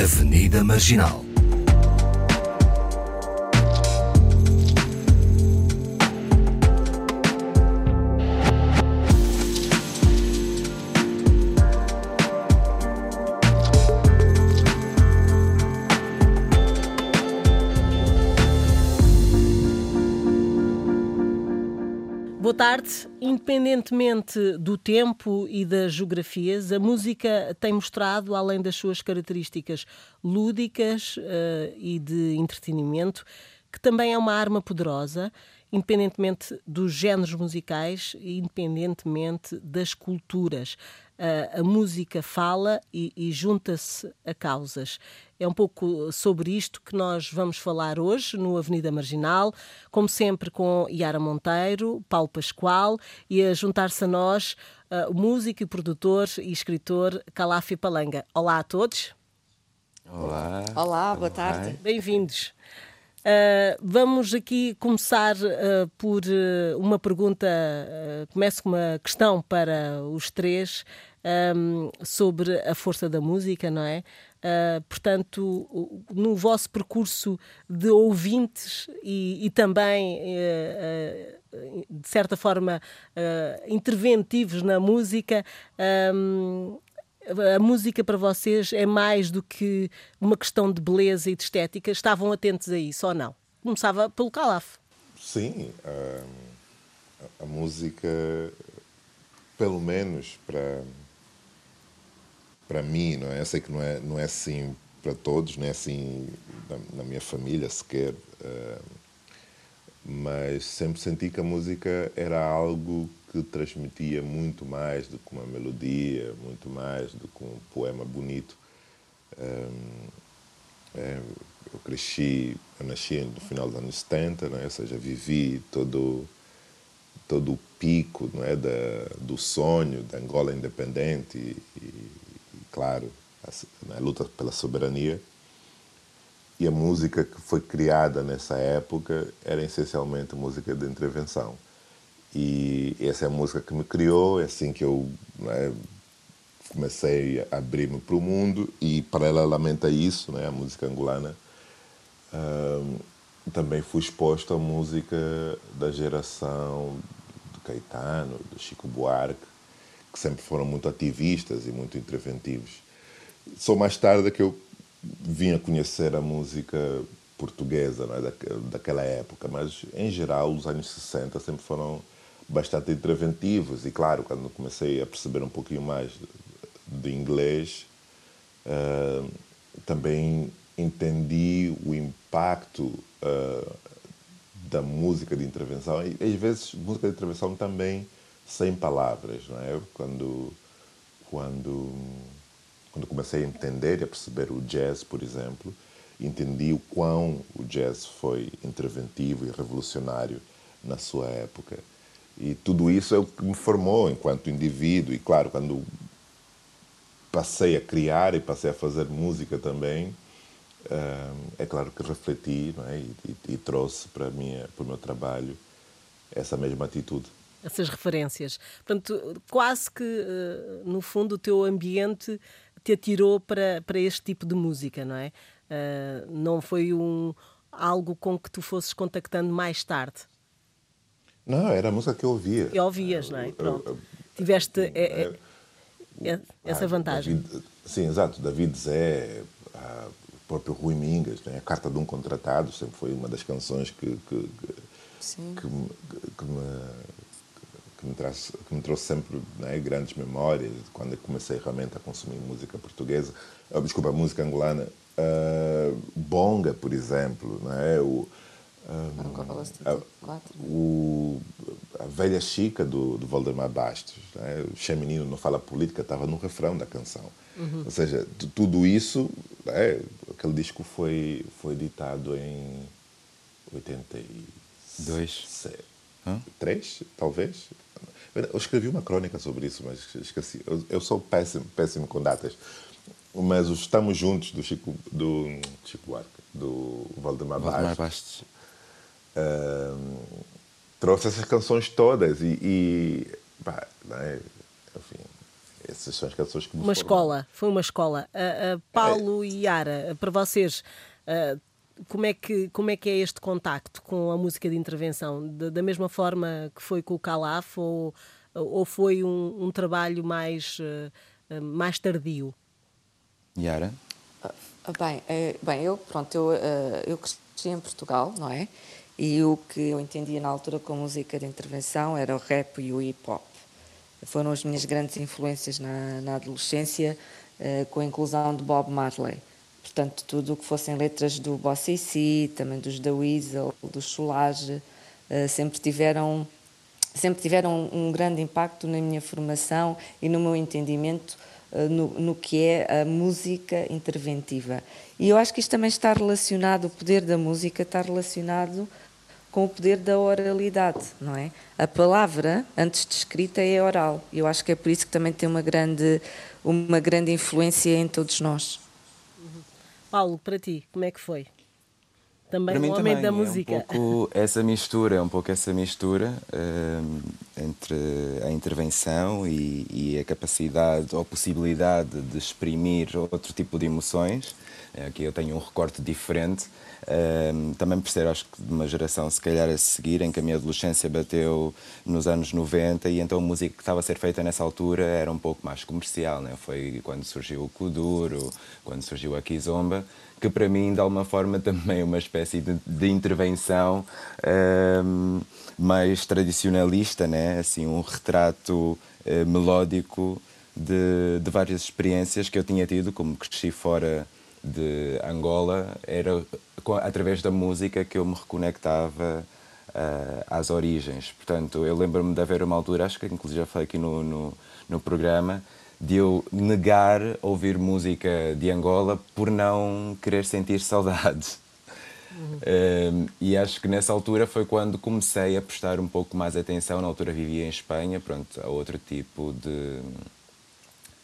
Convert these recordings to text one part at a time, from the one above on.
Avenida Marginal. Independentemente do tempo e das geografias, a música tem mostrado, além das suas características lúdicas uh, e de entretenimento, que também é uma arma poderosa, independentemente dos géneros musicais e independentemente das culturas. Uh, a música fala e, e junta-se a causas. É um pouco sobre isto que nós vamos falar hoje no Avenida Marginal, como sempre com Yara Monteiro, Paulo Pascoal e a juntar-se a nós uh, o músico e produtor e escritor Calafi Palanga. Olá a todos. Olá. Olá, boa tarde. Bem-vindos. Uh, vamos aqui começar uh, por uh, uma pergunta. começo com uma questão para os três um, sobre a força da música, não é? Uh, portanto, no vosso percurso de ouvintes e, e também, uh, uh, de certa forma, interventivos na música, um, a música para vocês é mais do que uma questão de beleza e de estética? Estavam atentos a isso ou não? Começava pelo Calaf. Sim, a, a música, pelo menos para para mim, não é? Eu sei que não é, não é assim para todos, não é assim na, na minha família sequer, uh, mas sempre senti que a música era algo que transmitia muito mais do que uma melodia, muito mais do que um poema bonito. É, eu cresci, eu nasci no final dos anos 70, não é? ou seja, vivi todo todo o pico não é? da, do sonho da Angola independente e claro, a, a luta pela soberania. E a música que foi criada nessa época era essencialmente música de intervenção. E essa é a música que me criou, é assim que eu né, comecei a abrir-me para o mundo e, paralelamente a isso, né, a música angolana, também fui exposto à música da geração do Caetano, do Chico Buarque, que sempre foram muito ativistas e muito interventivos. Só mais tarde que eu vim a conhecer a música portuguesa é? daquela época, mas em geral os anos 60 sempre foram bastante interventivos e claro, quando comecei a perceber um pouquinho mais de inglês, uh, também entendi o impacto uh, da música de intervenção e às vezes música de intervenção também sem palavras, não é? Quando, quando, quando comecei a entender e a perceber o jazz, por exemplo, entendi o quão o jazz foi interventivo e revolucionário na sua época. E tudo isso é o que me formou enquanto indivíduo. E claro, quando passei a criar e passei a fazer música também, eh, é claro que refleti é? e, e, e, trouxe para, minha, para o meu trabalho essa mesma atitude essas referências. Portanto, quase que, eh, no fundo, o teu ambiente te atirou para, para este tipo de música, não é? Uh, não foi um, algo com que tu fosses contactando mais tarde? Não, era a música que eu ouvia. E ouvias, não é? Pronto. Tiveste é, é, é, essa vantagem. David, sim, exato. David Zé, o próprio Rui Mingas, né? a Carta de um Contratado sempre foi uma das canções que, que, que, que, que me que me, traz, que me trouxe sempre né, grandes memórias quando eu comecei realmente a consumir música portuguesa, uh, desculpa, música angolana. Uh, bonga, por exemplo, né, o, um, a, o, a velha chica do, do Valdemar Bastos, né, o Che Menino não fala política, estava no refrão da canção. Uhum. Ou seja, tudo isso, né, aquele disco foi, foi editado em 82. Três, talvez. Eu escrevi uma crônica sobre isso, mas esqueci. Eu, eu sou péssimo, péssimo com datas. Mas os Estamos Juntos do Chico, do Chico Buarque, do Valdemar, Valdemar Bastos, uh, trouxe essas canções todas e, e pá, é? enfim, essas são as canções que me Uma escola, foi uma escola. Uh, uh, Paulo é. e Yara, para vocês, uh, como, é que, como é que é este contacto com a música de intervenção? De, da mesma forma que foi com o Calaf ou, ou foi um, um trabalho mais, mais tardio? Yara? Bem, é, bem eu, pronto, eu, eu cresci em Portugal, não é? E o que eu entendia na altura com música de intervenção era o rap e o hip hop. Foram as minhas grandes influências na, na adolescência, com a inclusão de Bob Marley. Portanto, tudo o que fossem letras do Bossy também dos da Weasel, do Soulage, uh, sempre tiveram sempre tiveram um grande impacto na minha formação e no meu entendimento uh, no, no, que é a música interventiva. E eu acho que isto também está relacionado, o poder da música está relacionado com o poder da oralidade, não é? A palavra, antes de escrita, é oral. Eu acho que é por isso que também tem uma grande, uma grande influência em todos nós. Paulo, para ti, como é que foi? Também para um homem também da é música. Um pouco essa mistura, é um pouco essa mistura um, entre a intervenção e, e, a capacidade ou possibilidade de exprimir outro tipo de emoções. Aqui eu tenho um recorte diferente também por ser, acho que, de uma geração, se calhar, a seguir, em que a minha adolescência bateu nos anos 90 e então a música que estava a ser feita nessa altura era um pouco mais comercial, né? Foi quando surgiu o Kuduro, quando surgiu a Kizomba, que para mim, de alguma forma, também é uma espécie de, de intervenção um, mais tradicionalista, né? Assim, um retrato uh, melódico de, de várias experiências que eu tinha tido, como cresci fora de Angola, era através da música que eu me reconectava uh, às origens. Portanto, eu lembro-me de haver uma altura, acho que inclusive já falei aqui no, no, no programa, de eu negar ouvir música de Angola por não querer sentir saudades. Uhum. e acho que nessa altura foi quando comecei a prestar um pouco mais atenção. Na altura vivia em Espanha, pronto, a outro tipo de,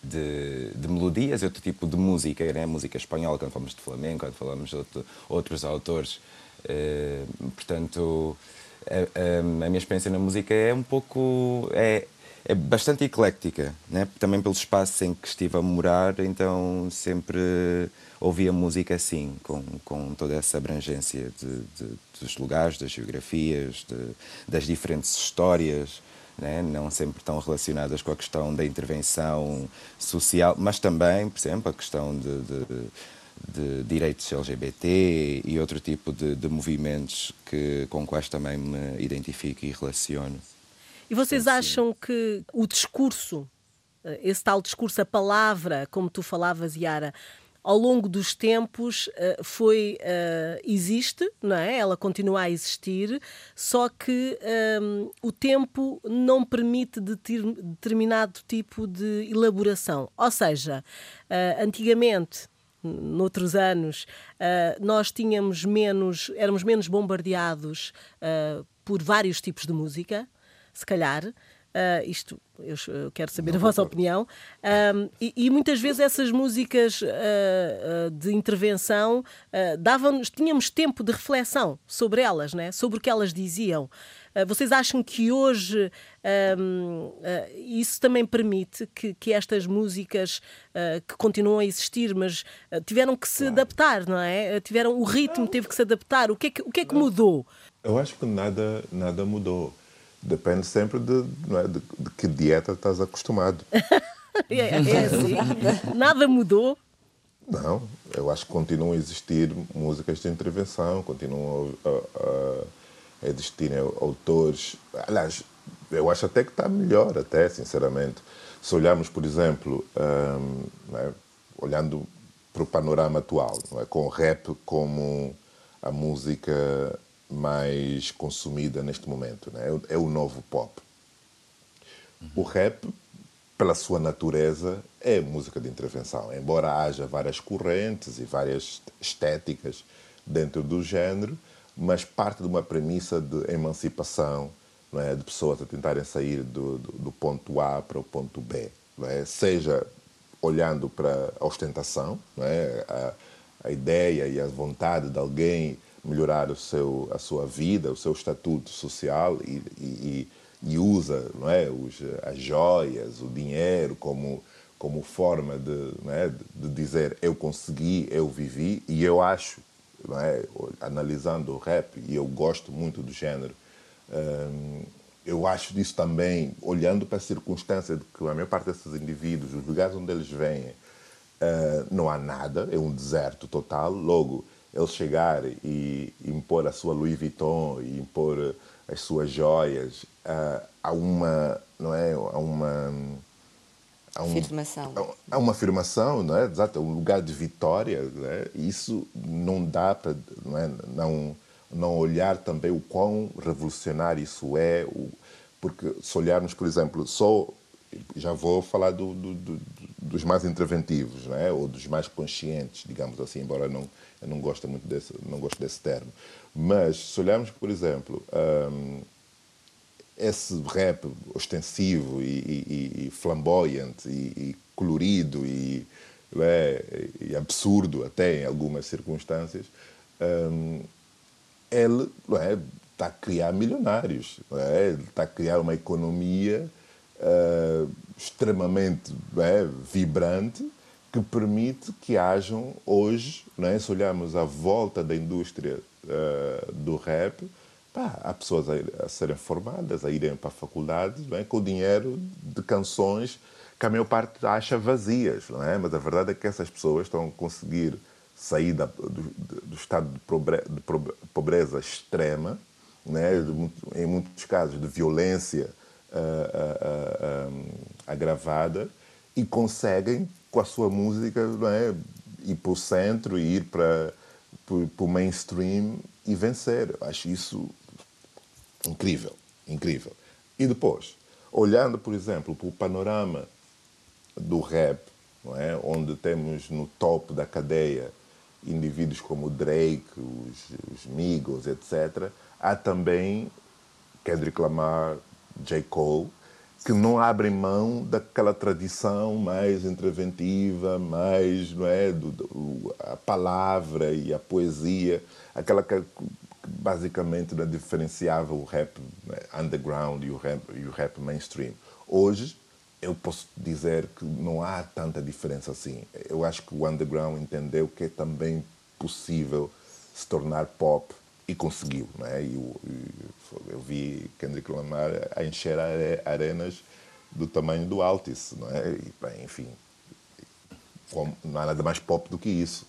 de, de, melodias, outro tipo de música, né? música espanhola, quando falamos de flamenco, quando falamos de outro, outros autores. Uh, portanto, a, a, a, minha experiência na música é um pouco. É, é bastante eclética, né? também pelo espaço em que estive a morar, então sempre ouvia música assim, com, com toda essa abrangência de, de, dos lugares, das geografias, das diferentes histórias né? não sempre tão relacionadas com a questão da intervenção social, mas também, por exemplo, a questão de, de, de direitos LGBT e outro tipo de, de movimentos que, com quais também me identifico e relaciono. E vocês acham que o discurso, eh, esse tal discurso, a palavra, como tu falavas, Yara, ao longo dos tempos uh, foi uh, existe, não é? Ela continua a existir, só que um, o tempo não permite de ter determinado tipo de elaboração. Ou seja, uh, antigamente noutros anos, uh, nós tínhamos menos, éramos menos bombardeados uh, por vários tipos de música, se calhar. Uh, isto eu, quero saber Não a vossa opinião. Um, e, e, muitas vezes essas músicas uh, de intervenção uh, davam tínhamos tempo de reflexão sobre elas, né? sobre o que elas diziam. vocês acham que hoje um, isso também permite que, que estas músicas que continuam a existir, mas tiveram que se claro. adaptar, não é? Tiveram o ritmo teve que se adaptar. O que é que, o que, é que mudou? Eu acho que nada, nada mudou. Depende sempre de, é, de, de que dieta estás acostumado. é, é assim. Nada mudou. Não, eu acho que continuam a existir músicas de intervenção, continuam a, a, a existirem autores. Aliás, eu acho até que está melhor, até, sinceramente. Se olharmos, por exemplo, um, é, olhando para o panorama atual, é, com o rap como a música mais consumida neste momento. Né? É, o novo pop. Uhum. O rap, pela sua natureza, é música de intervenção. Embora haja várias correntes e várias estéticas dentro do género, mas parte de uma premissa de emancipação, não é? de pessoas a tentarem sair do, do, do ponto A para o ponto B. É? Seja olhando para a ostentação, é? a, a ideia e a vontade de alguém melhorar o seu, a sua vida, o seu estatuto social e, e, e usa não é, Os, as joias, o dinheiro como como forma de, é, de dizer eu consegui, eu vivi, e eu acho, é, analisando o rap, e eu gosto muito do género, um, eu acho disso também, olhando para a circunstância de que a maior parte desses indivíduos, os lugares onde eles vêm, uh, não há nada, é um deserto total, logo, ele chegar e impor a sua Louis Vuitton e impor as suas joias uh, a uma, não é, a uma há um, afirmação. Há uma afirmação, não é? Exato, um lugar de vitória. Não é? Isso não dá para não, é? não, não olhar também o quão revolucionário isso é, o, porque se olharmos, por exemplo, só já vou falar do, do, do, dos mais interventivos, não é? ou dos mais conscientes, digamos assim, embora não, eu não goste muito desse, não gosto desse termo. Mas se olharmos, por exemplo, um, esse rap ostensivo e, e, e flamboyante e, e, colorido e, é, e, absurdo até em algumas circunstâncias, um, ele é, está a criar milionários, é, está a criar uma economia uh, extremamente é, vibrante que permite que hajam hoje, é, se olharmos à volta da indústria uh, do rap, pá, há pessoas a, a, serem formadas, a irem para a faculdade é? com o dinheiro de canções que a maior parte acha vazias, não é? Mas a verdade é que essas pessoas estão a conseguir sair da, do, do, estado de, pobre, de, pobreza extrema, né? em muitos casos de violência uh, uh, agravada, e conseguem, com a sua música, não é? ir para o centro e ir para, para, para o mainstream e vencer. Acho isso Incrível, incrível. E depois, olhando, por exemplo, para o panorama do rap, não é? onde temos no topo da cadeia indivíduos como Drake, os, os Migos, etc., há também Kendrick Lamar, J. Cole, que não abrem mão daquela tradição mais interventiva, mais não é, do, do, a palavra e a poesia, aquela basicamente né, diferenciava o rap né, underground e o rap, e o rap mainstream. Hoje, eu posso dizer que não há tanta diferença assim. Eu acho que o underground entendeu que é também possível se tornar pop e conseguiu. Né? E eu, vi Kendrick Lamar a encher arenas do tamanho do Altis. Não é? E, bem, enfim, não há nada mais pop do que isso.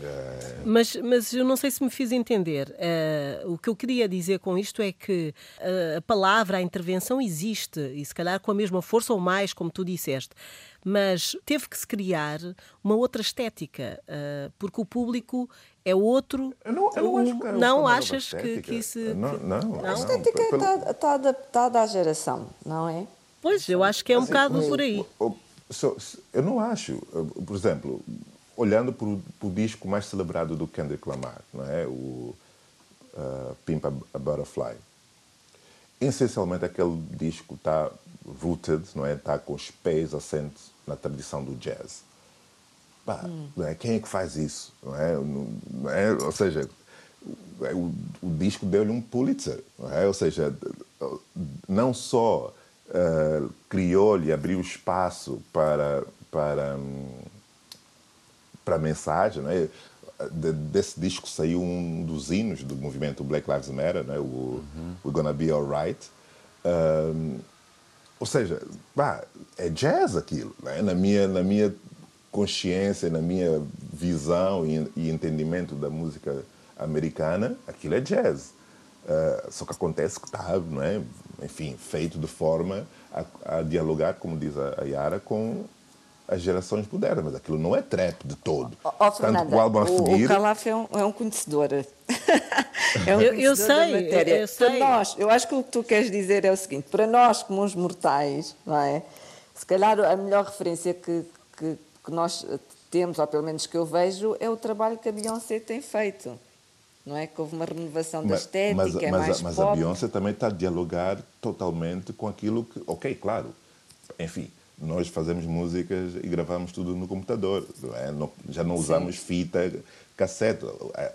É. Mas, mas eu não sei se me fiz entender. Uh, o que eu queria dizer com isto é que uh, a palavra, a intervenção existe, e se calhar com a mesma força ou mais, como tu disseste, mas teve que se criar uma outra estética, uh, porque o público é outro. Eu não, eu não o, acho que é Não achas que, que isso. Não, não, não. A estética está, está adaptada à geração, não é? Pois, eu acho que é um assim, bocado por aí. Eu não acho. Por exemplo, olhando para o, disco mais celebrado do Kendrick Lamar, não é? o uh, Pimp a Butterfly. Essencialmente, aquele disco está rooted, não é? Está com os pés assentes na tradição do jazz. Hum. é? Quem é que faz isso? Não é? Não é? Ou seja, o, o disco deu-lhe um Pulitzer, não é? Ou seja, não só uh, criou-lhe, abriu espaço para para para a mensagem. Né? De, desse disco saiu um dos hinos do movimento Black Lives Matter, né? o uhum. We're Gonna Be Alright. Um, ou seja, bah, é jazz aquilo. Né? Na, minha, na minha consciência, na minha visão e, e entendimento da música americana, aquilo é jazz. Uh, só que acontece que está, não é? enfim, feito de forma a, a dialogar, como diz a, a Yara, com as gerações modernas, mas aquilo não é trap de todo. Oh, oh, Fernanda, o álbum a seguir... O Calaf é um, é um conhecedor. é um eu, eu sei, matéria. Eu, eu sei. Para nós, eu acho que o que tu queres dizer é o seguinte: para nós, como uns mortais, não é? se calhar a melhor referência que, que, que nós temos, ou pelo menos que eu vejo, é o trabalho que a Beyoncé tem feito não é? Que houve uma renovação da estética, mas, é mas, mais mas pop. a Beyoncé também está a dialogar totalmente com aquilo que, ok, claro, enfim, nós fazemos músicas e gravamos tudo no computador. Não é? não, já não usamos Sim. fita, cassete.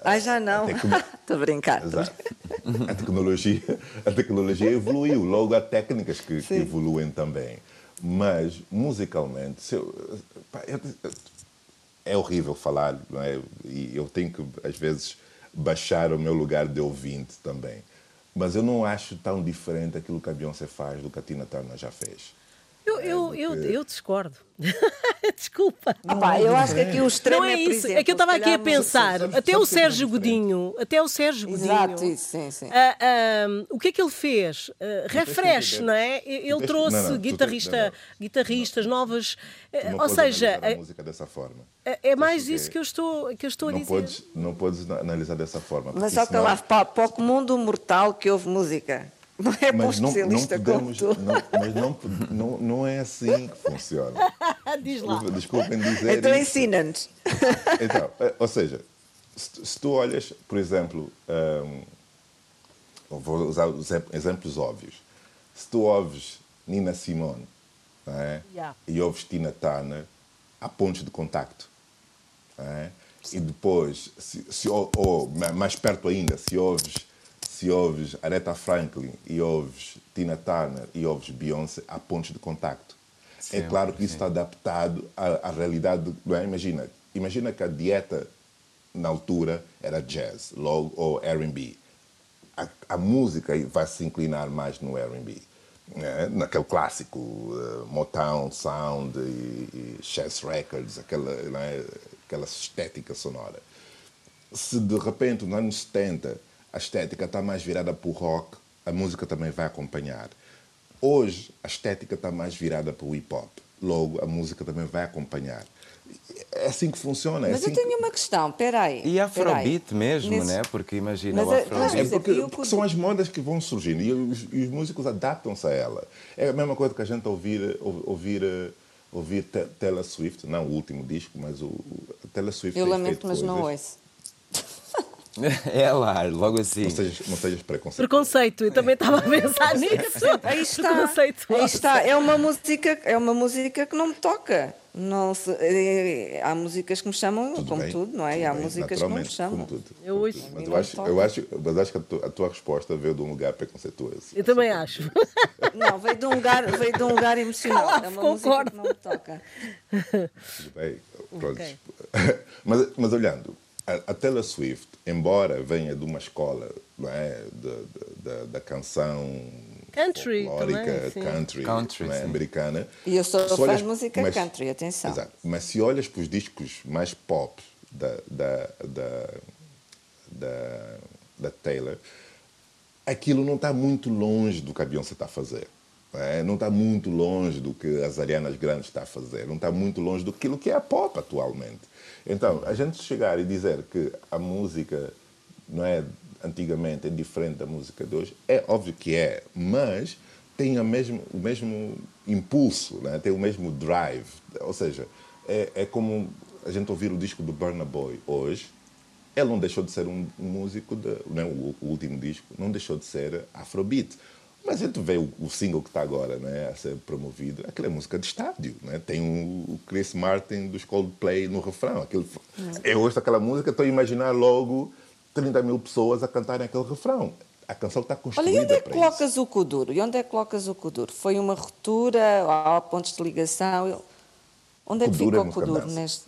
Ah, já não. Estou a brincar. A tecnologia, a tecnologia evoluiu, logo há técnicas que, que, evoluem também. Mas, musicalmente, eu, eu, é horrível falar, não é? E eu tenho que, às vezes, baixar o meu lugar de ouvinte também. Mas eu não acho tão diferente aquilo que a Beyoncé faz do que a Tina Turner já fez. Eu, eu, eu, eu discordo. Desculpa. Opa, eu acho que aqui o extremo não é, é, por isso. exemplo, é que eu estava aqui a pensar, até o é Sérgio. Godinho, até o Sérgio Godinho. Exato, isso, sim, sim. Ah, ah, o que é que ele fez? Ah, refresh, não é? Ele trouxe não, não, guitarrista, não, guitarristas novas. Ah, ou seja, analisar a é, música dessa forma. é mais isso que eu estou, que eu estou a Não dizer. podes, não podes analisar dessa forma. Mas só que lá, para, para o mundo mortal que ouve música. Não é um mas não, não podemos, não, mas não, não, não é assim que funciona. Diz lá. Desculpa- Desculpem dizer Então ensina-nos. Então, eh, ou seja, se, se tu olhas, por exemplo, eu vou usar os exemp- exemplos óbvios. Se tu ouves Nina Simone é? Yeah. e ouves Tina Turner, há pontos de contacto. é? E depois, se, se, ou, ou ma- mais perto ainda, se ouves, se ouves Aretha Franklin e ouves Tina Turner e ouves Beyoncé, há pontos de contacto. é Sim, claro que isso sim. está adaptado à, à realidade. Não é? Imagina, imagina que a dieta na altura era jazz, logo ou R&B. A, a música vai se inclinar mais no R&B, né? naquele clássico uh, Motown Sound e, e Chess Records, aquela, né? aquela estética sonora. Se de repente nos anos 70 a estética está mais virada para o rock, a música também vai acompanhar. Hoje a estética está mais virada para o hip hop, logo a música também vai acompanhar. É assim que funciona. É Mas assim eu tenho uma questão, peraí. E Afrobeat peraí. mesmo, Nesse- né? Porque imagina Mas o é- Afrobeat. É porque, porque que- são as modas que vão surgindo e os, e os músicos adaptam-se a ela. É a mesma coisa que a gente ouvir, ou- ouvir, ouvir Taylor Swift, não o último disco, mas o, o Taylor Swift Eu lamento, mas não coisas. ouço. É lá, logo assim. Não sejas, não sejas preconceituoso. Preconceito, eu também estava a pensar nisso. Aí está. Aí está. É uma música, é uma música que não me toca. Não se- é- há músicas que me chamam, Tudo como bem, tudo, não é? Tudo há bem, músicas que não me chamam. como tudo, Eu como ouço. Mas eu acho, eu acho, mas acho que a tua, a tua resposta veio de um lugar preconceituoso. Eu também acho. Não, veio de um lugar, veio de um lugar emocional. Claro, é uma concordo. música que não me toca. Tudo bem, pronto. Ok. mas, mas olhando, a, a Taylor Swift, embora venha de uma escola não é, da, da, da canção Country folclórica, também, country, Country, é, americana. E eu sou fã de música mas- country, atenção. Exato. Mas se olhas para os discos mais pop da, da, da, da, da Taylor, aquilo não está muito longe do que a Beyoncé está a fazer. É? Não está muito longe do que as Arianas Grandes está a fazer. Não está muito longe do que é a pop atualmente. Então, a gente chegar e dizer que a música não é antigamente é diferente da música de hoje, é óbvio que é, mas tem a mesmo, o mesmo impulso, né? tem o mesmo drive. Ou seja, é, é como a gente ouvir o disco do Burna Boy hoje, ele não deixou de ser um, músico, de, né, o último disco, não deixou de ser Afrobeat. Mas a gente vê o, o single que está agora né, a ser promovido, aquela é música de estádio. Né? Tem o, o Chris Martin dos Coldplay no refrão. Aquilo, eu ouço aquela música, estou a imaginar logo 30 mil pessoas a cantarem aquele refrão. A canção está Olha, construída e onde é que colocas isso. o Kuduro? E onde é que colocas o Kuduro? Foi uma ruptura? Há pontos de ligação? Onde é que Kuduro fica é o Kuduro neste?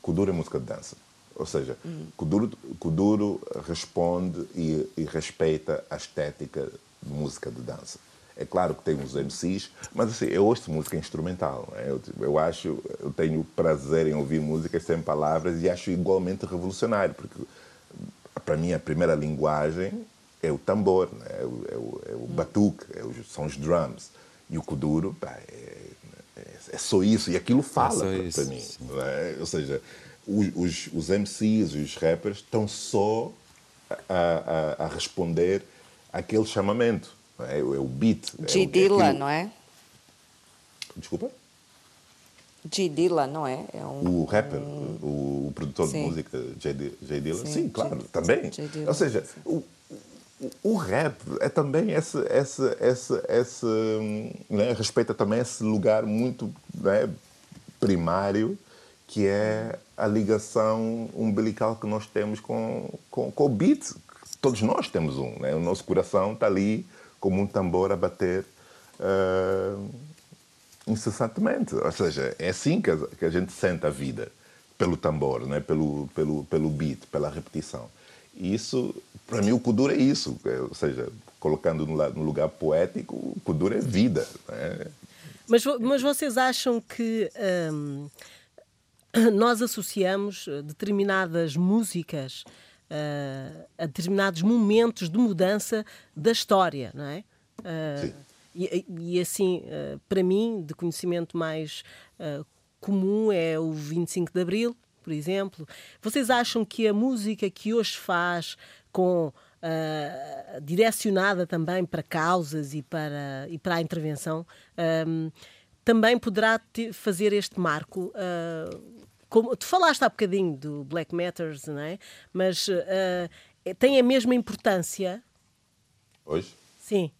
Kuduro é música de dança. Ou seja, Hum. Kuduro, Kuduro responde e, e respeita a estética de música de dança. É claro que tem uns MCs, mas assim, eu ouço música instrumental. é? Eu, eu acho, eu tenho prazer em ouvir músicas sem palavras e acho igualmente revolucionário, porque para mim a primeira linguagem é o tambor, né? é, o, é, o, é o batuque, é os- são os drums. E o Kuduro, pá, é, é, é só isso, e aquilo fala só para, mim. é? Ou seja, os, os, os MCs e os rappers estão só a, a, a responder àquele chamamento. É, é o beat. é G. o- é Dilla, aquilo- não é? Desculpa? G. Dilla, não é? É um, O rapper, o, o produtor Sim. de música, J. Di- J. Dilla? Sim, Sim, J. claro, Dilla. também. J. Dilla, Ou seja, o, o, rap é também esse, esse, esse, esse né, respeita também esse lugar muito né, primário que é a ligação umbilical que nós temos com, com, com o beat. Todos nós temos um, né? o nosso coração está ali como um tambor a bater. ah, incessantemente. Ou seja, é assim que a, que a gente sente a vida, pelo tambor, né? pelo, pelo, pelo beat, pela repetição. E isso, para mim, o Kuduro é isso. É, ou seja, colocando no, lugar poético, o Kuduro é vida. Né? Mas, mas vocês acham que hum, nós associamos determinadas músicas uh, a determinados momentos de mudança da história, não é? Uh, e, e, assim, uh, para mim, de conhecimento mais comum é o 25 de Abril, por exemplo. Vocês acham que a música que hoje faz com Uh, direcionada também para causas e para, e para a intervenção, um, também poderá fazer este marco. Uh, como, tu falaste há bocadinho do Black Matters, não é? Mas uh, tem a mesma importância. Hoje? Sim.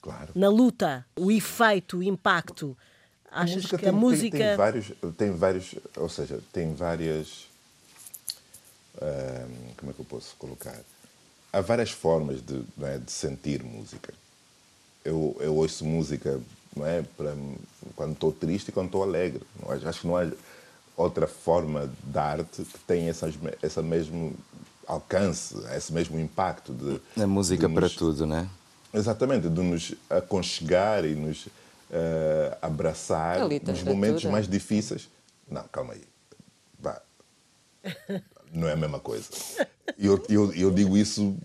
Claro. Na luta, o efeito, o impacto. Achas a que tem, a música. Tem, tem, vários, tem vários. Ou seja, tem várias. como é que eu posso colocar? há várias formas de, é, de sentir música. Eu, eu ouço música não é, para, quando estou triste e quando estou alegre. Não, acho que não há outra forma de arte que tenha essas, esse mesmo alcance, esse mesmo impacto. De, a música de para tudo, não é? Exatamente, de nos aconchegar e nos uh, abraçar nos momentos mais difíceis. Não, calma aí. Vá. Não é a mesma coisa. E eu, eu, eu digo isso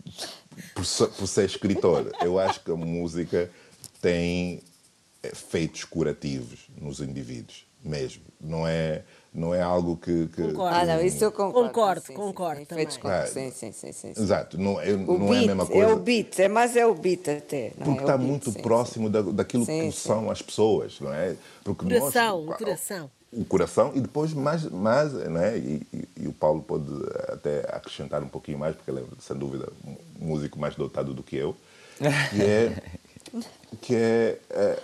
por, por ser escritor. Eu acho que a música tem efeitos curativos nos indivíduos, mesmo. Não é, não é algo que. que concordo. Ah, não, isso eu concordo. Concordo, sim, concordo. Sim. Concordo. Sim, sim, sim, sim, sim. Exato, não, é, O não beat, é a mesma coisa. É o beat, é mais é o beat até. Não Porque é está beat, muito sim, próximo da, daquilo Sim, que sim. são as pessoas, não é? Porque Coração, nós, o coração. O coração e depois mais, mais né? E, e, e, o Paulo pode até acrescentar um pouquinho mais, porque ele é, sem dúvida, um músico mais dotado do que eu, que é... que é, é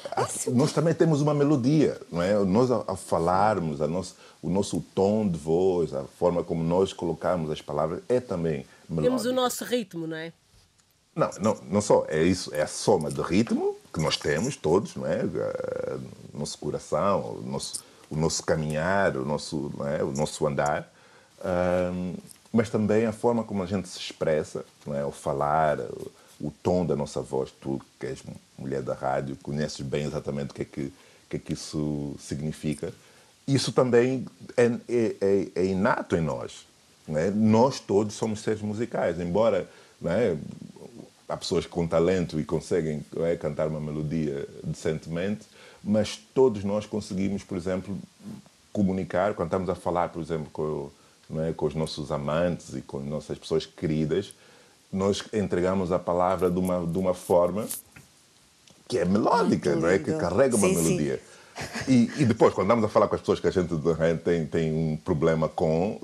nós também temos uma melodia, não é? Nós a, a falarmos, a nosso, o nosso tom de voz, a forma como nós colocamos as palavras é também melódica. Temos o nosso ritmo, não é? Não, não, não só é isso, é a soma de ritmo que nós temos todos, não é? O nosso coração, o nosso, o nosso caminhar, o nosso, não é? o nosso andar, um, mas também a forma como a gente se expressa, não é? O falar, o, o tom da nossa voz. Tu, que és mulher da rádio, conheces bem exatamente o que é que, que, é que isso significa. Isso também é, é, é, é inato em nós. Não é? Nós todos somos seres musicais, embora não é? há pessoas com talento e conseguem é, cantar uma melodia decentemente, mas todos nós conseguimos, por exemplo, comunicar, quando estamos a falar, por exemplo, com, é, com os nossos amantes e com nossas pessoas queridas, nós entregamos a palavra de uma, de uma forma que é melódica, não é? que carrega uma sim, melodia. E, e, depois, quando estamos a falar com as pessoas que a gente tem, tem um problema com,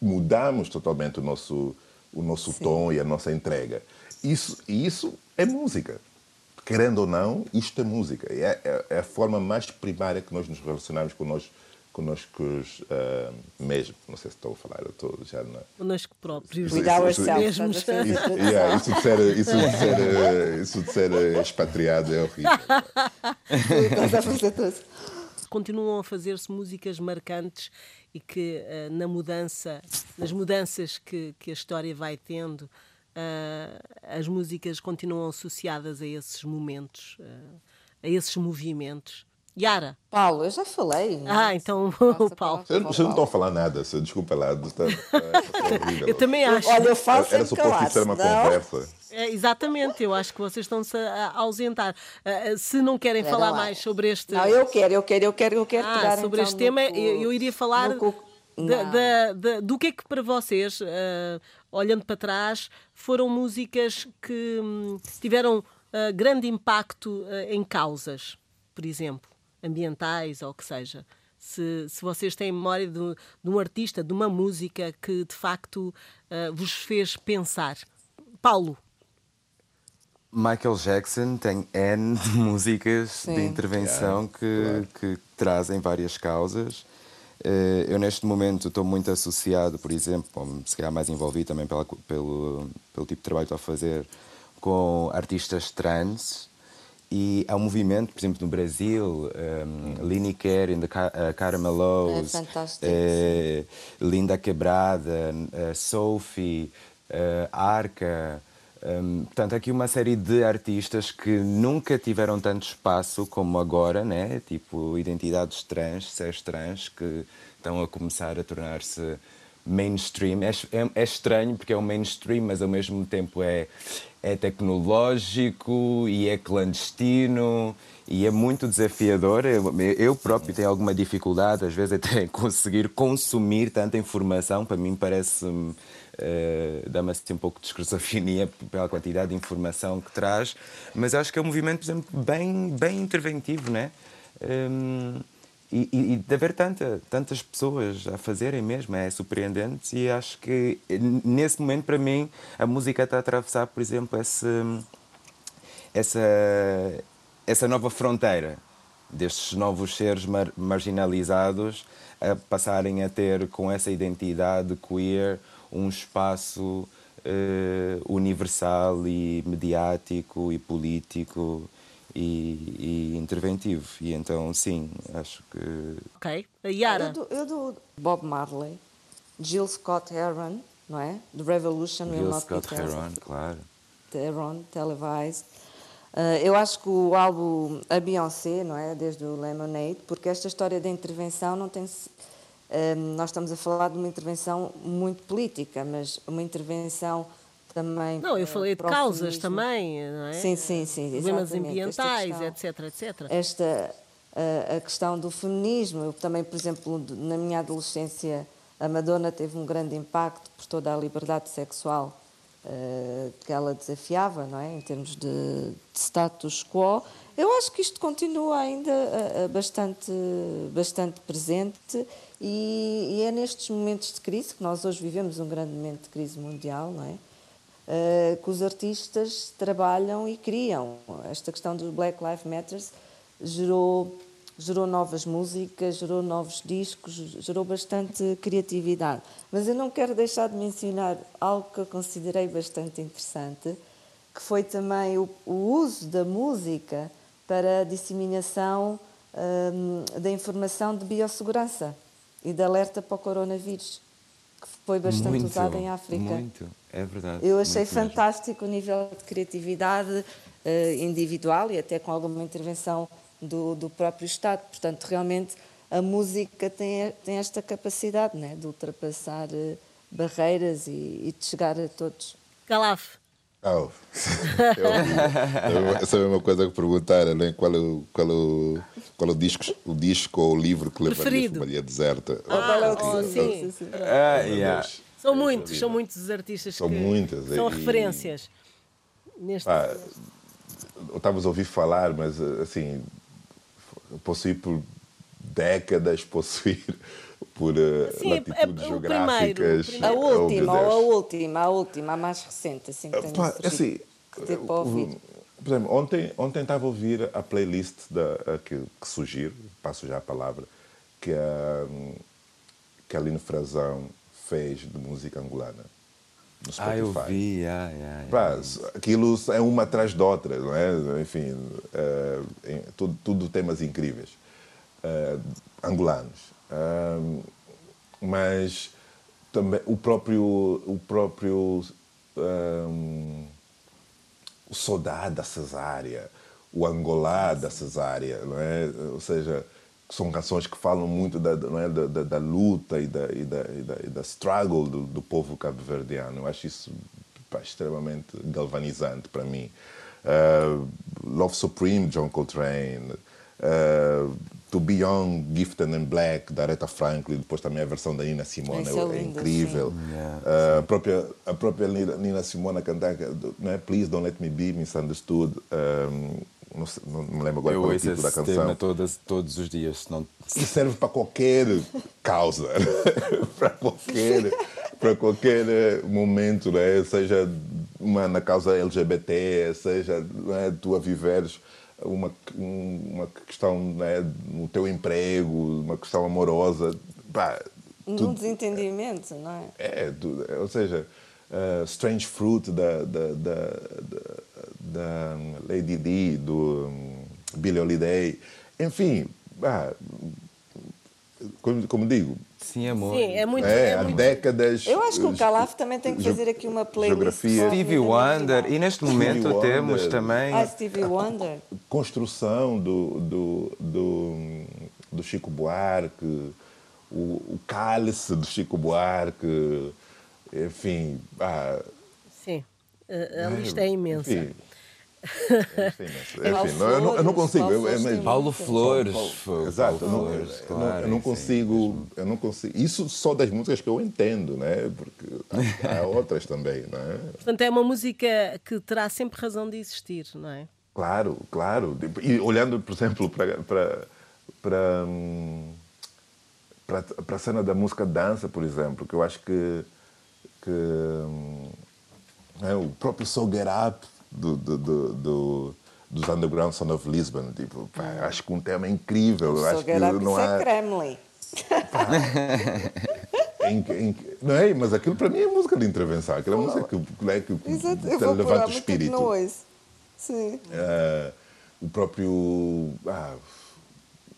mudamos totalmente o nosso, o nosso tom e a nossa entrega. Isso, isso é música. Querendo ou não, isto é música. É, é, é a forma mais primária que nós nos relacionamos com nós conosco uh, mesmo. Não sei se estou a falar, eu estou já na. Connosco próprios. Ourselves. mesmos. Isso, yeah, isso, de ser, isso, de ser, isso de ser uh, expatriado é horrível. Continuam a fazer-se músicas marcantes e que uh, na mudança, nas mudanças que, que a história vai tendo, uh, as músicas continuam associadas a esses momentos, uh, a esses movimentos. Yara. Paulo, eu já falei. Ah, então o Paulo. Vocês não estão a falar nada, se, desculpa lá. Está, está, eu também acho. Olha, eu faço Era suposto ser uma não? conversa. É, exatamente, eu acho que vocês estão-se a ausentar. Uh, se não querem falar lá. mais sobre este. Não, eu quero, eu quero, eu quero, eu quero Ah, pegar, sobre então, este tema, no- eu, eu iria falar da- da- da- do que é que para vocês, ah, olhando para trás, foram músicas que hum, tiveram ah, grande impacto em causas, por exemplo, ambientais ou o que seja. Se, se vocês têm memória de, de um artista, de uma música que de facto ah, vos fez pensar. Paulo. Michael Jackson tem N de músicas Sim. de intervenção que, que trazem várias causas. Eh, Eu, neste momento, estou muito associado, por exemplo, se calhar mais envolvido também pela, pelo, pelo tipo de trabalho que estou a fazer, com artistas trans e há um movimento, por exemplo, no Brasil, um, Lineker and the uh, Caramelos, é uh, Linda Quebrada, uh, Sophie, Arca. Um, portanto, aqui uma série de artistas que nunca tiveram tanto espaço como agora, né? tipo identidades trans, seres trans, que estão a começar a tornar-se mainstream. É, é, é, estranho porque é um mainstream, mas ao mesmo tempo é, é tecnológico e é clandestino e é muito desafiador. Eu, eu próprio tenho alguma dificuldade, às vezes, até em conseguir consumir tanta informação. Para mim, parece-me. Uh, dá-me assim um pouco de esquizofrenia pela quantidade de informação que traz, mas acho que é um movimento, por exemplo, bem, bem interventivo, né? Um, e, e, e, de haver tanta, tantas pessoas a fazerem mesmo é surpreendente e acho que nesse momento para mim a música está a atravessar por exemplo esse, essa essa nova fronteira destes novos seres mar, marginalizados a passarem a ter com essa identidade queer um espaço uh, universal e mediático e político e, e, interventivo. E então, sim, acho que. Ok. A Yara? Eu do, eu do Bob Marley, Jill Scott Heron, não é? The Revolution Jill Scott Heron, claro. Heron, Televised. Uh, eu acho que o álbum A Beyoncé, não é? Desde o Lemonade, porque esta história da intervenção não tem. Uh, nós estamos a falar de uma intervenção muito política, mas uma intervenção também. Não, eu falei de causas também, não é? Sim, sim, sim. Problemas ambientais, etc, etc. Esta, a, a, questão do feminismo, eu também, por exemplo, na minha adolescência, a Madonna teve um grande impacto por toda a liberdade sexual uh, que ela desafiava, não é? Em termos de, de status quo. Eu acho que isto continua ainda uh, bastante, bastante presente e, e, é nestes momentos de crise que nós hoje vivemos um grande momento de crise mundial, não é? Uh, que os artistas trabalham e criam. Esta questão do Black Lives Matter gerou, gerou novas músicas, gerou novos discos, gerou bastante criatividade. Mas eu não quero deixar de mencionar algo que eu considerei bastante interessante, que foi também o, o uso da música para a disseminação um, da informação de biossegurança e de alerta para o coronavírus, que foi bastante muito, usado em África. Muito. É verdade. Eu achei fantástico mesmo. o nível de criatividade uh, individual e até com alguma intervenção do, do próprio Estado. Portanto, realmente a música tem, tem esta capacidade né, de ultrapassar uh, barreiras e, e, de chegar a todos. Galaf. Oh. Essa é a mesma coisa que perguntar, né? qual, é o, qual, é o, qual é o disco, o disco ou o livro que levaria a Maria Deserta. Ah, oh, sim. sim. Ah, yeah. São muitos, são muitos os artistas são que muitas, são e, referências. Neste pá, Estavas a ouvir falar, mas assim, posso ir por décadas, posso ir por uh, Sim, latitudes é, geográficas. Primeiro, a última, ou a última, a última, a mais recente, assim que Pá, assim, que ter para ouvir. Por exemplo, ontem, ontem estava a ouvir a playlist da, que, que sugiro, passo já a palavra, que a, que a Aline Frazão fez de música angolana. No Spotify. Ah, eu vi, yeah, yeah, yeah. aquilo é uma atrás da outra, não é? Enfim, uh, tudo, tudo, temas incríveis, uh, angolanos. Uh, mas também o próprio, o próprio um, o soldado da cesárea, o angolá da cesárea, não é? Ou seja, são canções que falam muito da, é, da, da, da, luta e da, e da, e da, e da struggle do, do povo cabo-verdiano. Eu acho isso pá, extremamente galvanizante para mim. Uh, Love Supreme, John Coltrane. Uh, to Be Young, Gifted and Black, da Aretha Franklin. Depois também a versão da Nina Simone é, é, incrível. Yeah, uh, a, própria, a própria Nina Simone a cantar né, Please Don't Let Me Be Misunderstood. Um, não, sei, não me lembro agora eu qual é o título da canção. Tema todas, todos os dias. Não... Isso serve para qualquer causa, para qualquer, para qualquer eh, momento, né? seja uma, na causa LGBT, seja né, tu a viveres uma, uma questão né, no teu emprego, uma questão amorosa. Pá, um desentendimento, não é? É, ou seja, uh, Strange Fruit da, da, da, da da Lady Di, do um, Billie Holiday, enfim, ah, como, como digo, Sim, amor. Sim, é muito. é, é há muito- décadas. Eu acho que o Calaf também tem que fazer aqui uma playlist. geografia. Stevie de Wonder. E neste Stevie momento Wonder. temos também. Ah, Stevie Wonder. construção do, do, do, do Chico Buarque, o, o cálice do Chico Buarque, enfim. Ah, Sim, a, a lista é imensa. Enfim, a lista é imensa. Paulo Enfim, não, eu, não, eu não consigo. Paulo eu- Flores eu- Paulo. Flores. Paulo- Exato, Paulo eu não, Flores, eu não- claro, eu não sim, consigo, eu não consigo. Isso só das músicas que eu entendo, né? Porque há, há outras também, não é? Portanto, é uma música que terá sempre razão de existir, não é? Claro, claro. E olhando, por exemplo, para para para hum, para para a cena da música dança, por exemplo, que eu acho que que hum, é, o próprio Soul Get Up do, do, do, do- dos Underground Son of Lisbon, tipo, pá, acho que um tema incrível. Só acho que up, não é há, Kremlin. em, em, não é, mas aquilo para mim é música de intervenção, aquela música que, né, que Exato, te levanta o espírito. Sim. Eh, o próprio. Ah,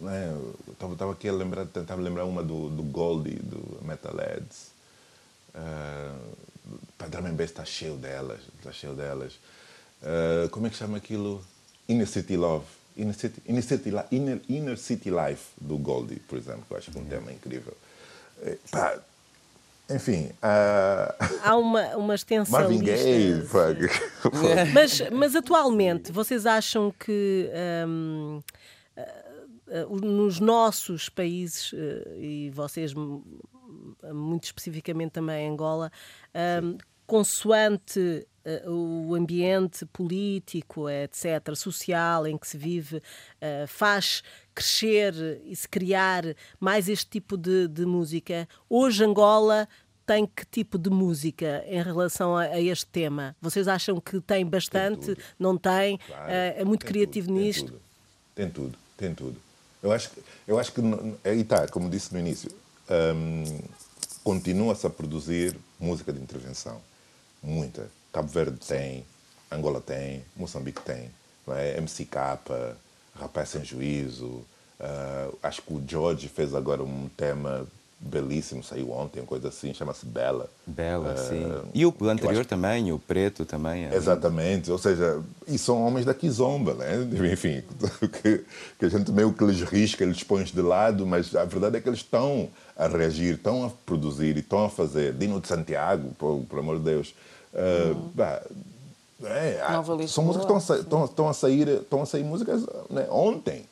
né, estava aqui a lembrar, tentava lembrar uma do, do Goldie, do Metalheads. Uh, o Drum and Bass está cheio delas, está cheio delas. Eh, como é que chama aquilo? Inner City Love. Inner City, Inner City, Inner, Inner City Life, do Goldie, por exemplo, que eu acho que é um tema incrível. Eh, pá, enfim, ah, Há uma, uma extensão Marvin. Gaye, fuck. Mas, mas atualmente, vocês acham que ah, ah, nos nossos países, ah, e vocês muito especificamente também Angola, hum, consoante ah, o ambiente político, etc., social em que se vive, ah, faz crescer e se criar mais este tipo de, de música. Hoje Angola tem que tipo de música em relação a, a este tema? Vocês acham que tem bastante? tudo. não tem? Claro, Eh, é muito tem criativo tudo, tem nisto? tudo. Tem tudo, tem tudo. Eu acho, que- eu acho que aí está, como disse no início, hum, continua-se a produzir música de intervenção. Muita. Cabo Verde tem, Angola tem, Moçambique tem. Não é? MCK, Rapaz Sem Juízo. ah, acho que o George fez agora um tema belíssimo, saiu ontem, coisa assim, chama-se Bela. Bela, Ah, sim. E o anterior acho- também, o preto também. é- Exatamente, ou seja, e são homens da Kizomba, né? Enfim, que, que a gente meio que lhes risca, lhes põe de lado, mas a verdade é que eles estão a reagir, estão a produzir e estão a fazer. Dino de Santiago, por, por amor de Deus. Ah, pá, é, há- Nova são músicas que estão a, estão, estão a sair, estão a sair músicas né, ontem.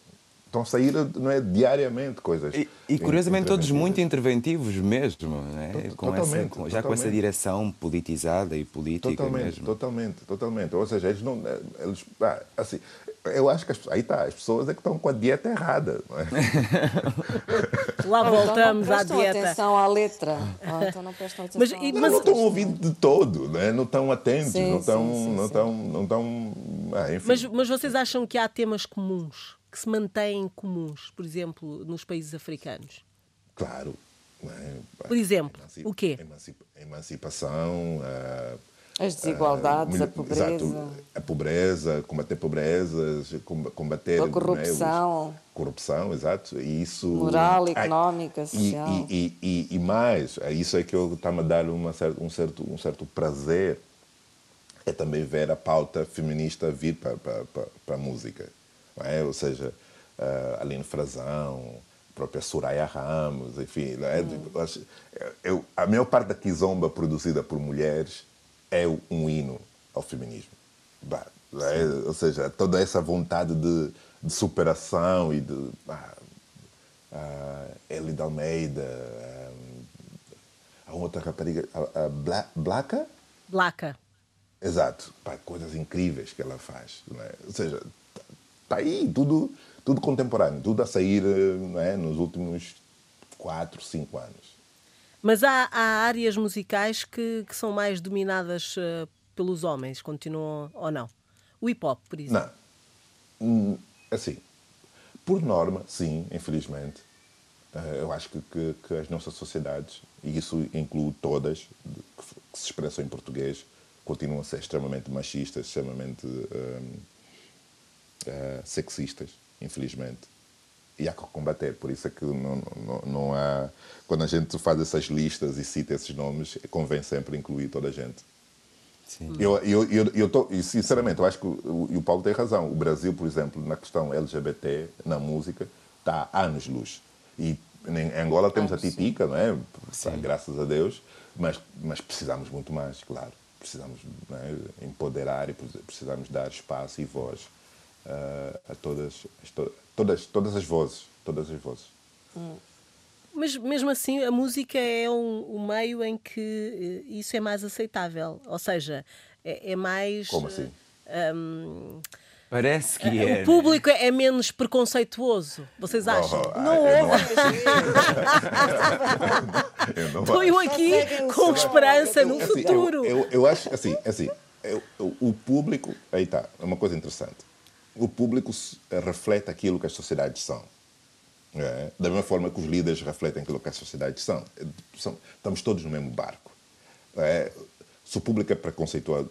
Estão a sair não é, diariamente coisas. E, e curiosamente todos muito interventivos mesmo, né? Com essa, totalmente, com- já com essa direção politizada e política Totalmente, mesmo. totalmente, totalmente. Ou seja, eles não. Eles, ah, assim, eu acho que as, aí está, as pessoas é que estão com a dieta errada. Não é? Lá Então voltamos não à dieta. atenção à letra. Ah, então não prestam atenção Mas- à e- letra. Não, não estão ouvindo de todo, né? não estão atentos, Sim, não estão. sim, sim, não estão. Não estão ah, enfim. Mas, mas vocês acham que há temas comuns, que se mantêm comuns, por exemplo, nos países africanos? Claro. não é? Por exemplo, o quê? emancipa- Emancipação. ah, As desigualdades, ah, a pobreza, Exato, a pobreza, combater pobrezas, com- combater. a não é, corrupção. corrupção, exato. E isso. Moral, económica, social. E, e, e, e mais, é isso é que está-me a dar uma cer- um, certo, um certo prazer, é também ver a pauta feminista vir para, para, para, para a música. É? Ou seja, a Aline Frazão, a própria Soraya Ramos, enfim. É? Eu acho- eu- a maior parte da kizomba produzida por mulheres é um hino ao feminismo. Bah, é? Ou seja, toda essa vontade de, de superação e de. ah, ah, Ellie de Almeida, a outra rapariga, a, a Bla, Blaca? Blaca. Exato. Pá, coisas incríveis que ela faz. É? Ou seja, está aí, tudo, tudo contemporâneo, tudo a sair é? nos últimos quatro, cinco anos. Mas há, há áreas musicais que, que são mais dominadas eh, pelos homens, continuam ou não? O hip hop, por exemplo. Não. Hum, Assim, por norma, sim, infelizmente. Eh, Eu acho que, que, que as nossas sociedades, e isso inclui todas, que se expressam em português, continuam a ser extremamente machistas, extremamente uh, sexistas, infelizmente. E há que combater, por isso é que não, não, não há. Quando a gente faz essas listas e cita esses nomes, convém sempre incluir toda a gente. Sim. Eu, eu, eu, eu tô, sinceramente, eu acho que o, o Paulo tem razão. O Brasil, por exemplo, na questão LGBT, na música, está anos-luz. E em Angola temos a Titica, não é? Sim. Graças a Deus, mas, mas precisamos muito mais, claro. Precisamos é? empoderar e precisamos dar espaço e voz uh, a todas, todas, todas as vozes. Todas as vozes. Hum. Mas mesmo assim, a música é um, um, meio em que eh, isso é mais aceitável. Ou seja, é, é mais. Como assim? Um, Parece que é. O público é menos preconceituoso. Vocês acham? Oh, não é. Estou eu aqui com esperança no assim, futuro. Eu, eu, eu, acho assim, assim eu, o público. Aí está, é uma coisa interessante. O público reflete aquilo que as sociedades são. É? Da mesma forma que os líderes refletem aquilo que as sociedades são. são estamos todos no mesmo barco. É? Se o público é preconceituoso,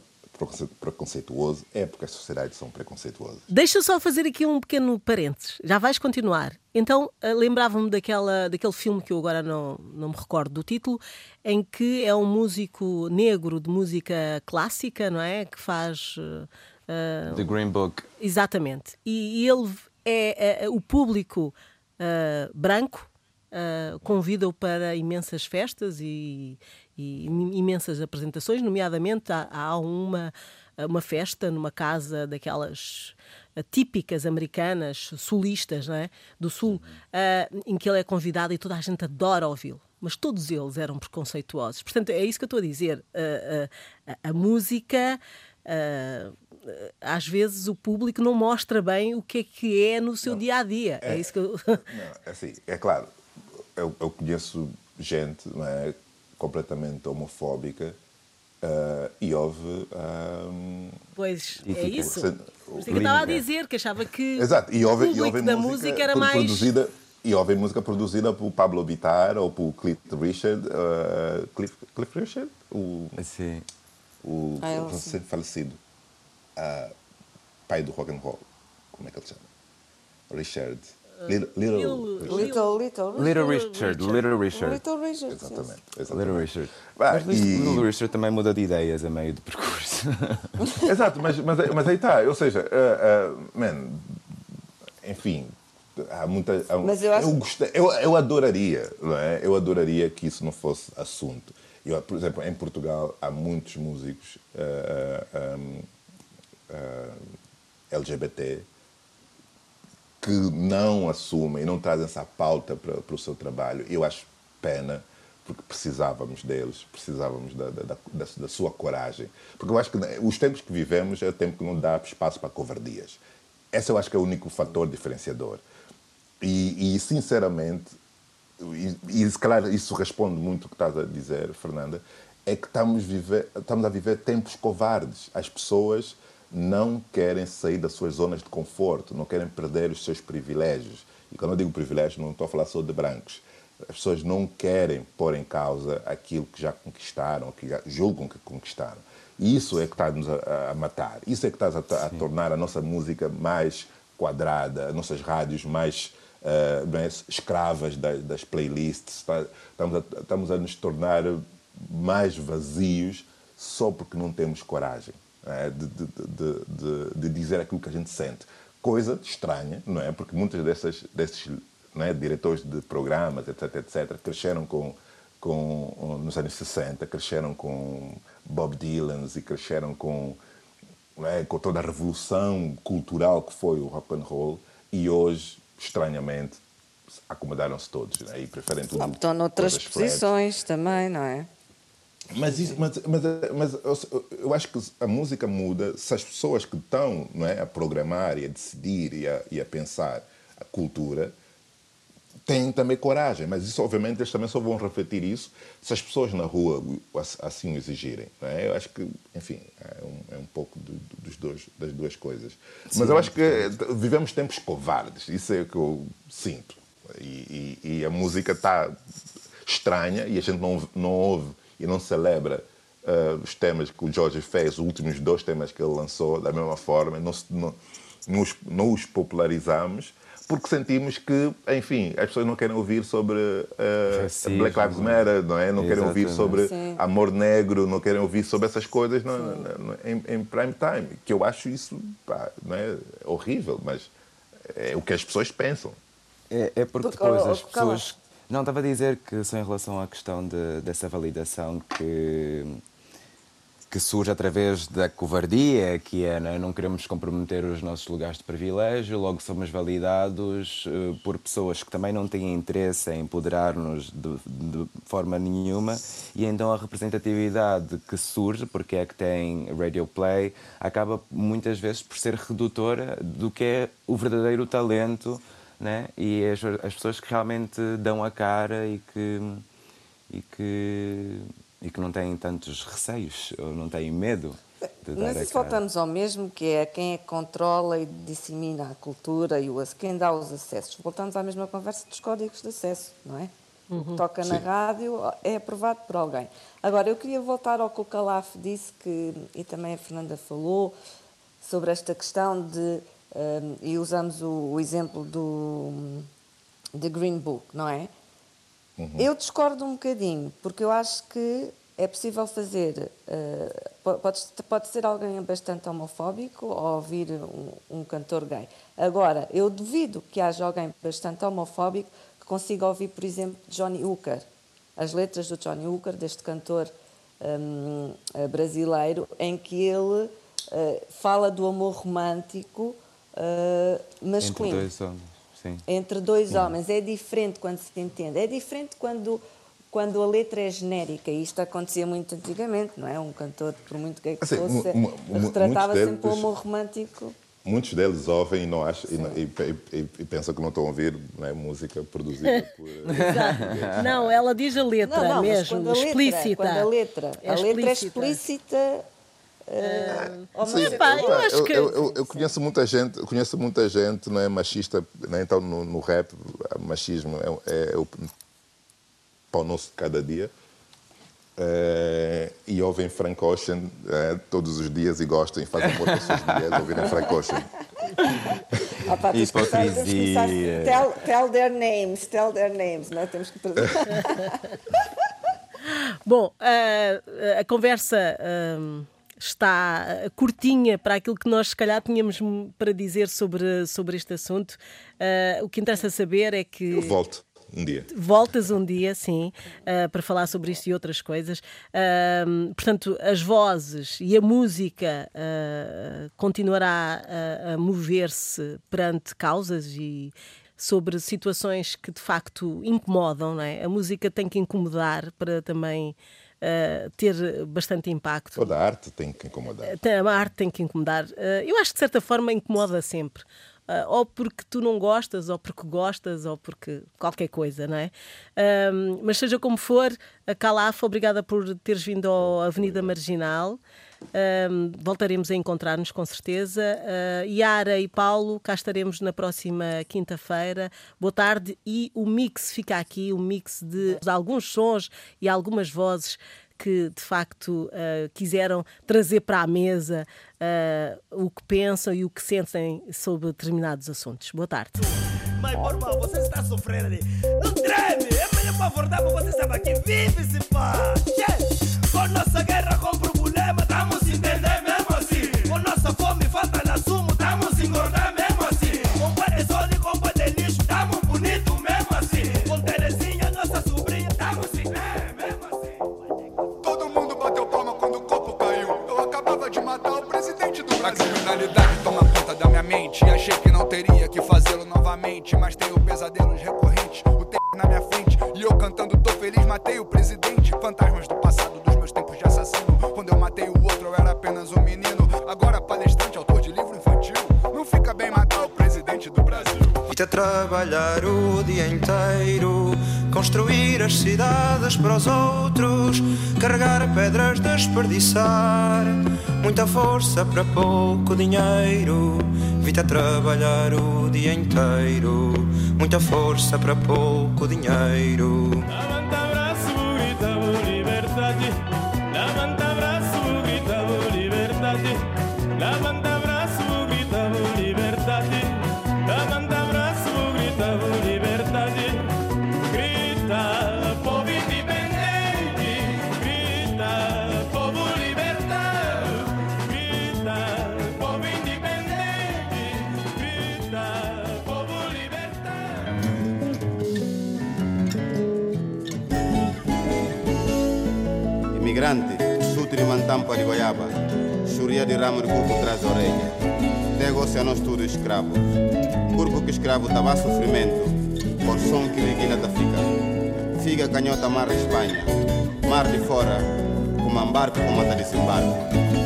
preconceituoso é porque as sociedades são preconceituosas. Deixa só fazer aqui um pequeno parênteses. Já vais continuar. Então, eh, lembrava-me daquela, daquele filme que eu agora não, não me recordo do título, em que é um músico negro de música clássica, não é? Que faz. Uh, The Green Book. Exatamente. E, ele é, é, é o público uh, branco uh, convida-o para imensas festas e, e, imensas apresentações, nomeadamente há, há uma, uma festa numa casa daquelas uh, típicas americanas, sulistas, não é? do Sul, uh, em que ele é convidado e toda a gente adora ouvi-lo. Mas todos eles eram preconceituosos. Portanto, é isso que eu estou a dizer. a, a música às vezes o público não mostra bem o que é que é no seu não, dia a dia. É, é, isso que eu. Não, é assim, é claro, eu, eu conheço gente não é, completamente homofóbica uh, e houve. Um, pois, é tipo, isso. Por isso que eu estava a dizer, que achava que Exato. E houve, o público da música, música era mais. Produzida, e houve música produzida por Pablo Bitar ou por Cliff Richard. Uh, Cliff, Cliff Richard? O, sim. o, ah, o falecido. Uh, pai do rock and roll. Como é que ele chama? Richard. Little, little, little, little, little Richard. Little Richard. Little Richard. Exatamente. exatamente. Little Richard. Mas e... Little Richard também muda de ideias a meio do percurso. Exato, mas, mas, mas aí está. Ou seja, uh, uh, man, enfim, há muita. Há, mas eu, acho... eu, gostei, eu, eu adoraria, não é? Eu adoraria que isso não fosse assunto. Eu, por exemplo, em Portugal há muitos músicos uh, um, LGBT que não assumem não trazem essa pauta para, para o seu trabalho. Eu acho pena, porque precisávamos deles, precisávamos da, da, da, da, sua coragem. Porque eu acho que os tempos que vivemos é o tempo que não dá espaço para covardias. Esse eu acho que é o único fator diferenciador. E, e sinceramente, e, e calhar isso responde muito o que estás a dizer, Fernanda, é que estamos, estamos a viver tempos covardes. As pessoas não querem sair das suas zonas de conforto, não querem perder os seus privilégios. E quando eu digo privilégio, não estou a falar só de brancos. As pessoas não querem pôr em causa aquilo que já conquistaram, que já julgam que conquistaram. E isso é que está-nos a, a, matar. Isso é que está a, a tornar a nossa música mais quadrada, as nossas rádios mais uh, escravas das, das playlists. Está, estamos, a, estamos a nos tornar mais vazios só porque não temos coragem? De, de, de, de, dizer aquilo que a gente sente. Coisa estranha, não é? Porque muitas dessas, desses é? diretores de programas, etc, etc, cresceram com, com, nos anos 60, cresceram com Bob Dylan e cresceram com, é? com toda a revolução cultural que foi o rock and roll e hoje, estranhamente, acomodaram-se todos é? e preferem tudo. Estão noutras posições também, não é? Mas, isso, mas, mas, mas eu, acho que a música muda se as pessoas que estão não é, a programar e a decidir e a, e a pensar a cultura têm também coragem. Mas isso, obviamente, eles também só vão refletir isso se as pessoas na rua assim o exigirem. Não é? Eu acho que, enfim, é um, é um pouco do, dos dois, das duas coisas. Sim, mas eu acho que vivemos tempos covardes. Isso é o que eu sinto. E, e, e a música está estranha e a gente não, não ouve e não celebra uh, os temas que o Jorge fez, os últimos dois temas que ele lançou, da mesma forma, não, não, não, os, não os popularizamos porque sentimos que, enfim, as pessoas não querem ouvir sobre uh, Black Lives Matter, não é? Não Exatamente. querem ouvir sobre Sim. amor negro, não querem ouvir sobre essas coisas no, no, no, em, em, prime time. Que eu acho isso pá, não é horrível, mas é o que as pessoas pensam. É, é porque depois as pessoas. Não, estava a dizer que só em relação à questão de, dessa validação que que surge através da covardia, que é né, não queremos comprometer os nossos lugares de privilégio, logo somos validados uh, por pessoas que também não têm interesse em empoderar-nos de, de, forma nenhuma, e então a representatividade que surge, porque é que tem radio play, acaba muitas vezes por ser redutora do que é o verdadeiro talento né? e as, as pessoas que realmente dão a cara e que. E que e que não têm tantos receios ou não têm medo de dar Mas isso voltamos ao mesmo, que é quem é que controla e dissemina a cultura e o, quem dá os acessos. Voltamos à mesma conversa dos códigos de acesso, não é? Uhum. O que toca Sim. na rádio é aprovado por alguém. Agora, eu queria voltar ao que o Calaf disse, que, e também a Fernanda falou, sobre esta questão de, um, e usamos o, o exemplo do The Green Book, não é? Uhum. Eu discordo um bocadinho, porque eu acho que é possível fazer. Uh, pode, pode ser alguém bastante homofóbico ou ouvir um, um, cantor gay. Agora, eu duvido que haja alguém bastante homofóbico que consiga ouvir, por exemplo, Johnny Hooker. As letras do Johnny Hooker, deste cantor um, brasileiro, em que ele uh, fala do amor romântico uh, masculino. Entre dois homens. Sim. entre dois Sim. homens. É diferente quando se entende. É diferente quando, quando a letra é genérica. E isto acontecia muito antigamente, não é? Um cantor, por muito gay que assim, fosse, retratava sempre o amor romântico. Muitos deles ouvem e, não acham, e, e, e, pensam que não estão a ouvir é? música produzida por. não, ela diz a letra não, não, mesmo, quando a letra, explícita. Quando a letra, é a letra é explícita Uh, Sim, epá, eu, acho que... eu, eu, eu, conheço muita gente, conheço muita gente, não é machista, né? então no, no rap, machismo é, é, é o pão nosso de cada dia. É, e ouvem Frank Ocean é, todos os dias e gostam e fazem amor todos os dias ouvirem Frank Ocean. Opa, Hipocrisia. Tell, tell their names, tell their names, não é? Temos que Bom, uh, a conversa. Uh, está eh, curtinha para aquilo que nós, se calhar, tínhamos para dizer sobre, sobre este assunto. Uh, o que interessa saber é que. Eu volto. Um dia. Voltas um dia, sim, uh, para falar sobre isto e outras coisas. Uh, portanto, as vozes e a música continuará a, a mover-se perante causas e sobre situações que de facto incomodam, não é? A música tem que incomodar para também uh, ter bastante impacto. Toda a arte tem que incomodar. A arte tem que incomodar. Uh, eu acho que de certa forma incomoda sempre. Uh, ou porque tu não gostas, ou porque gostas, ou porque qualquer coisa, não é? Uh, mas seja como for, a Calaf, obrigada por teres vindo à Avenida Marginal. Uh, voltaremos a encontrar-nos com certeza. Uh, Yara e Paulo, cá estaremos na próxima quinta-feira. Boa tarde e o mix fica aqui o mix de alguns sons e algumas vozes que de facto uh, quiseram trazer para a mesa uh, o que pensam e o que sentem sobre determinados assuntos. Boa tarde. Mas, irmão, você está sofrendo ali. Não treme, é melhor para voltar para você estava aqui. Vive-se, pá! Com nossa guerra, com problema, estamos novamente. Mas tenho pesadelos recorrentes. O tempo na minha frente. E eu cantando, tô feliz, matei o presidente. Fantasmas do passado dos meus tempos de assassino. Quando eu matei o outro, eu era apenas um menino. Agora palestrante, autor de livro infantil. Não fica bem matar o presidente do Brasil. E a trabalhar o dia inteiro. Construir as cidades para os outros. Carregar pedras, desperdiçar. Muita força para pouco dinheiro. Vita trabalhar o dia inteiro, muita força para pouco dinheiro. Levanta braço, grita oh, liberdade. Levanta braço, grita oh, liberdade. Levanta sutri mantampa de goiaba, churia de ramo de cuco traz a orelha. Negócio a nós tudo escravo. Corpo que escravo tava sofrimento, por som que liguila da fica. Figa canhota mar de Espanha, mar de fora, como um barco com mata desembarco.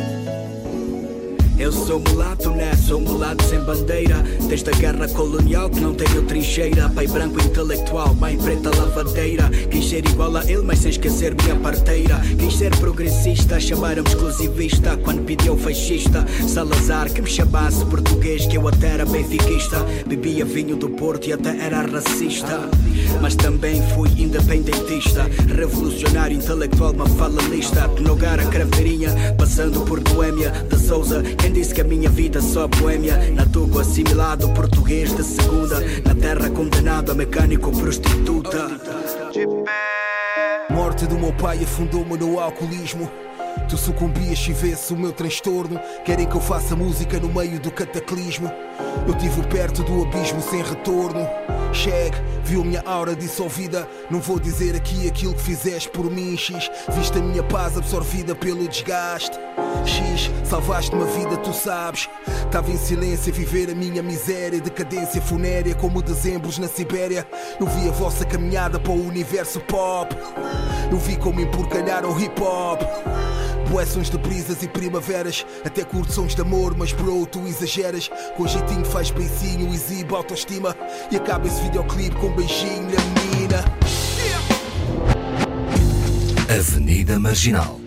Eu sou mulato, né? Sou mulato sem bandeira. Desde a guerra colonial que não tenho trincheira. Pai branco intelectual, mãe preta lavadeira. Quis ser igual a ele, mas sem esquecer minha parteira. Quis ser progressista, chamaram-me exclusivista. Quando pediu fascista, Salazar que me chamasse português, que eu até era benfiquista. Bebia vinho do Porto e até era racista. Mas também fui independentista. Revolucionário, intelectual, uma fala lista. De Nogara, Craveirinha, passando por Boêmia, de Souza. Quem disse que a minha vida só boêmia? Na Togo assimilado, português de segunda. Na terra condenado a mecânico prostituta. Morte do meu pai afundou-me no alcoolismo. Tu sucumbias e vês o meu transtorno. Querem que eu faça música no meio do cataclismo. Eu tive perto do abismo sem retorno. Chegue, viu minha aura dissolvida. Não vou dizer aqui aquilo que fizeste por mim, X. Viste a minha paz absorvida pelo desgaste. X, salvaste uma vida, tu sabes. Tava em silêncio a viver a minha miséria, decadência funérea como dezembros na Sibéria. Eu vi a vossa caminhada para o universo pop. Eu vi como empurcalharam o hip hop. Sons de brisas e primaveras. Até curto sons de amor, mas bro, tu exageras. Com jeitinho faz beicinho, exibe autoestima. E acaba esse videoclipe com um beijinho na menina. Avenida Marginal